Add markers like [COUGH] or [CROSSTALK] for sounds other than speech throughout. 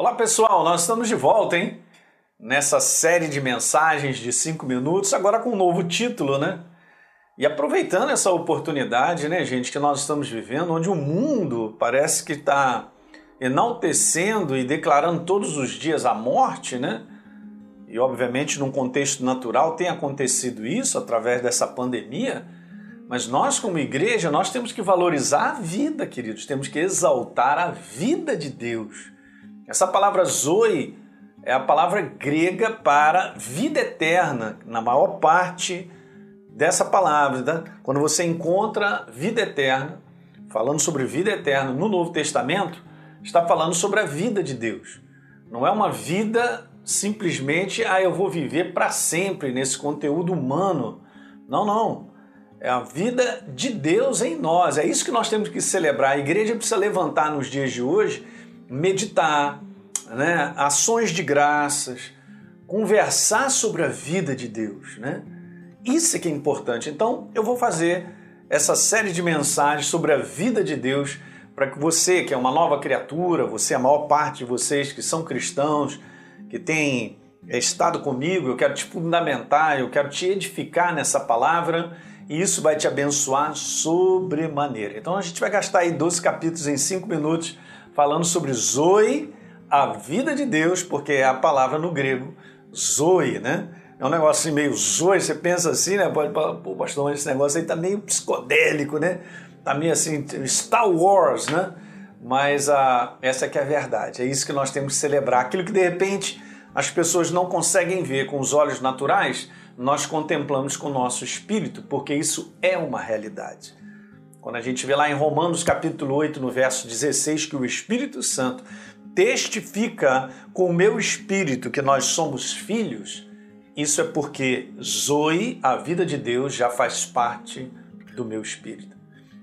Olá pessoal, nós estamos de volta, hein? Nessa série de mensagens de 5 minutos, agora com um novo título, né? E aproveitando essa oportunidade, né, gente, que nós estamos vivendo, onde o mundo parece que está enaltecendo e declarando todos os dias a morte, né? E obviamente, num contexto natural, tem acontecido isso através dessa pandemia. Mas nós, como igreja, nós temos que valorizar a vida, queridos, temos que exaltar a vida de Deus. Essa palavra zoe é a palavra grega para vida eterna, na maior parte dessa palavra. Tá? Quando você encontra vida eterna, falando sobre vida eterna no Novo Testamento, está falando sobre a vida de Deus. Não é uma vida simplesmente, ah, eu vou viver para sempre nesse conteúdo humano. Não, não. É a vida de Deus em nós. É isso que nós temos que celebrar. A igreja precisa levantar nos dias de hoje, meditar, né? ações de graças, conversar sobre a vida de Deus. Né? Isso é que é importante. Então, eu vou fazer essa série de mensagens sobre a vida de Deus para que você, que é uma nova criatura, você, a maior parte de vocês que são cristãos, que têm estado comigo, eu quero te fundamentar, eu quero te edificar nessa palavra e isso vai te abençoar sobremaneira. Então a gente vai gastar aí 12 capítulos em 5 minutos falando sobre Zoe, a vida de Deus, porque é a palavra no grego Zoe, né? É um negócio assim meio Zoe, você pensa assim, né? Pode falar, pô, pastor, esse negócio aí tá meio psicodélico, né? Tá meio assim, Star Wars, né? Mas ah, essa que é a verdade, é isso que nós temos que celebrar. Aquilo que de repente as pessoas não conseguem ver com os olhos naturais, nós contemplamos com o nosso espírito, porque isso é uma realidade. Quando a gente vê lá em Romanos capítulo 8, no verso 16, que o Espírito Santo testifica com o meu espírito que nós somos filhos, isso é porque Zoe, a vida de Deus, já faz parte do meu espírito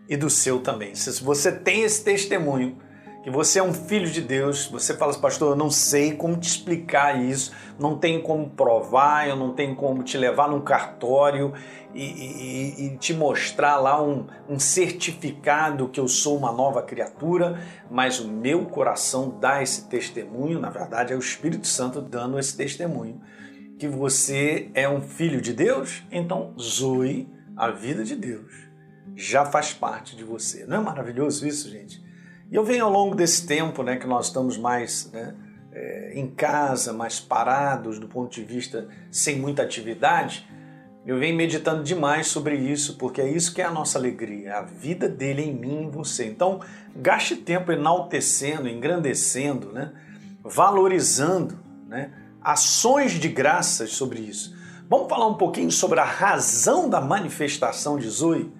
e do seu também. Se você tem esse testemunho, que você é um filho de Deus, você fala assim, pastor, eu não sei como te explicar isso, não tem como provar, eu não tenho como te levar num cartório e, e, e te mostrar lá um, um certificado que eu sou uma nova criatura, mas o meu coração dá esse testemunho, na verdade é o Espírito Santo dando esse testemunho, que você é um filho de Deus, então zoe a vida de Deus já faz parte de você. Não é maravilhoso isso, gente? E eu venho ao longo desse tempo, né, que nós estamos mais né, é, em casa, mais parados do ponto de vista sem muita atividade, eu venho meditando demais sobre isso, porque é isso que é a nossa alegria, a vida dele em mim e em você. Então, gaste tempo enaltecendo, engrandecendo, né, valorizando né, ações de graças sobre isso. Vamos falar um pouquinho sobre a razão da manifestação de Zoe?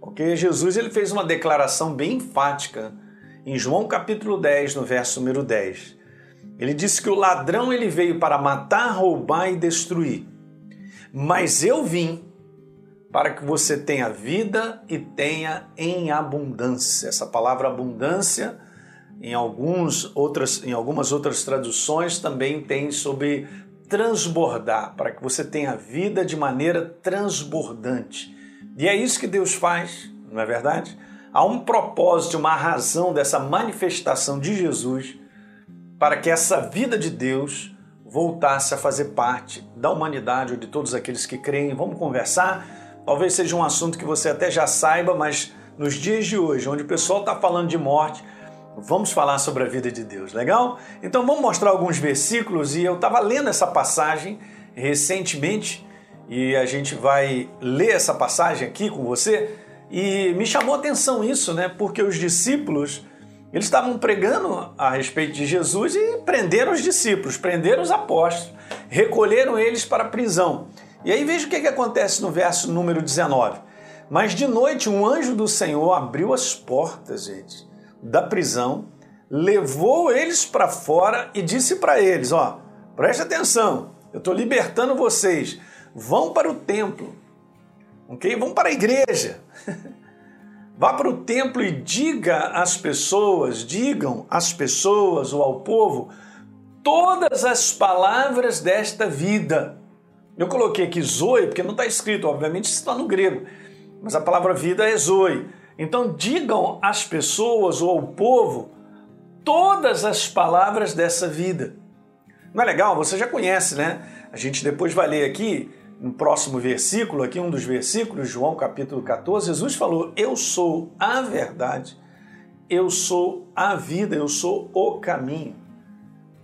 Porque Jesus ele fez uma declaração bem enfática em João capítulo 10, no verso número 10. Ele disse que o ladrão ele veio para matar, roubar e destruir. Mas eu vim para que você tenha vida e tenha em abundância. Essa palavra abundância em alguns outras em algumas outras traduções também tem sobre transbordar, para que você tenha vida de maneira transbordante. E é isso que Deus faz, não é verdade? Há um propósito, uma razão dessa manifestação de Jesus para que essa vida de Deus voltasse a fazer parte da humanidade ou de todos aqueles que creem. Vamos conversar? Talvez seja um assunto que você até já saiba, mas nos dias de hoje, onde o pessoal está falando de morte, vamos falar sobre a vida de Deus, legal? Então vamos mostrar alguns versículos e eu estava lendo essa passagem recentemente e a gente vai ler essa passagem aqui com você e me chamou a atenção isso, né? Porque os discípulos, eles estavam pregando a respeito de Jesus e prenderam os discípulos, prenderam os apóstolos, recolheram eles para a prisão. E aí veja o que, que acontece no verso número 19. Mas de noite um anjo do Senhor abriu as portas, gente, da prisão, levou eles para fora e disse para eles, ó, preste atenção, eu estou libertando vocês, vão para o templo, ok? Vão para a igreja. [LAUGHS] Vá para o templo e diga às pessoas, digam às pessoas ou ao povo todas as palavras desta vida. Eu coloquei aqui zoe, porque não está escrito, obviamente está no grego, mas a palavra vida é zoe. Então digam às pessoas ou ao povo todas as palavras dessa vida. Não é legal? Você já conhece, né? A gente depois vai ler aqui no próximo versículo, aqui um dos versículos, João capítulo 14, Jesus falou: Eu sou a verdade, eu sou a vida, eu sou o caminho.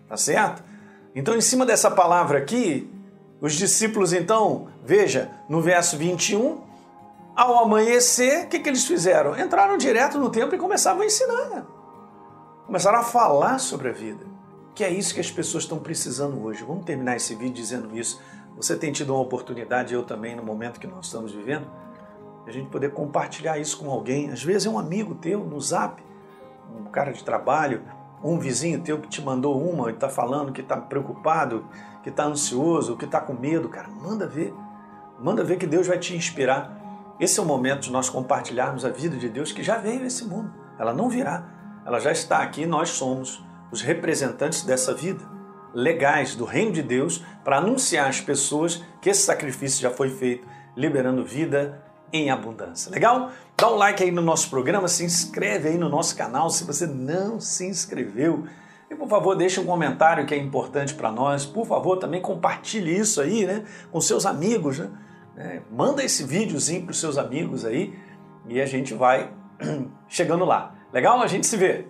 Tá certo? Então, em cima dessa palavra aqui, os discípulos, então, veja, no verso 21, ao amanhecer, o que, que eles fizeram? Entraram direto no templo e começavam a ensinar. Começaram a falar sobre a vida. Que é isso que as pessoas estão precisando hoje. Vamos terminar esse vídeo dizendo isso. Você tem tido uma oportunidade, eu também, no momento que nós estamos vivendo, a gente poder compartilhar isso com alguém. Às vezes é um amigo teu no zap, um cara de trabalho, um vizinho teu que te mandou uma e está falando que está preocupado, que está ansioso, que está com medo. Cara, manda ver. Manda ver que Deus vai te inspirar. Esse é o momento de nós compartilharmos a vida de Deus que já veio a esse mundo. Ela não virá. Ela já está aqui, nós somos os representantes dessa vida legais do reino de Deus para anunciar às pessoas que esse sacrifício já foi feito, liberando vida em abundância. Legal? Dá um like aí no nosso programa, se inscreve aí no nosso canal se você não se inscreveu. E por favor, deixe um comentário que é importante para nós. Por favor, também compartilhe isso aí, né, com seus amigos, né? É, manda esse videozinho para os seus amigos aí e a gente vai [CLEARS THROAT] chegando lá. Legal? A gente se vê.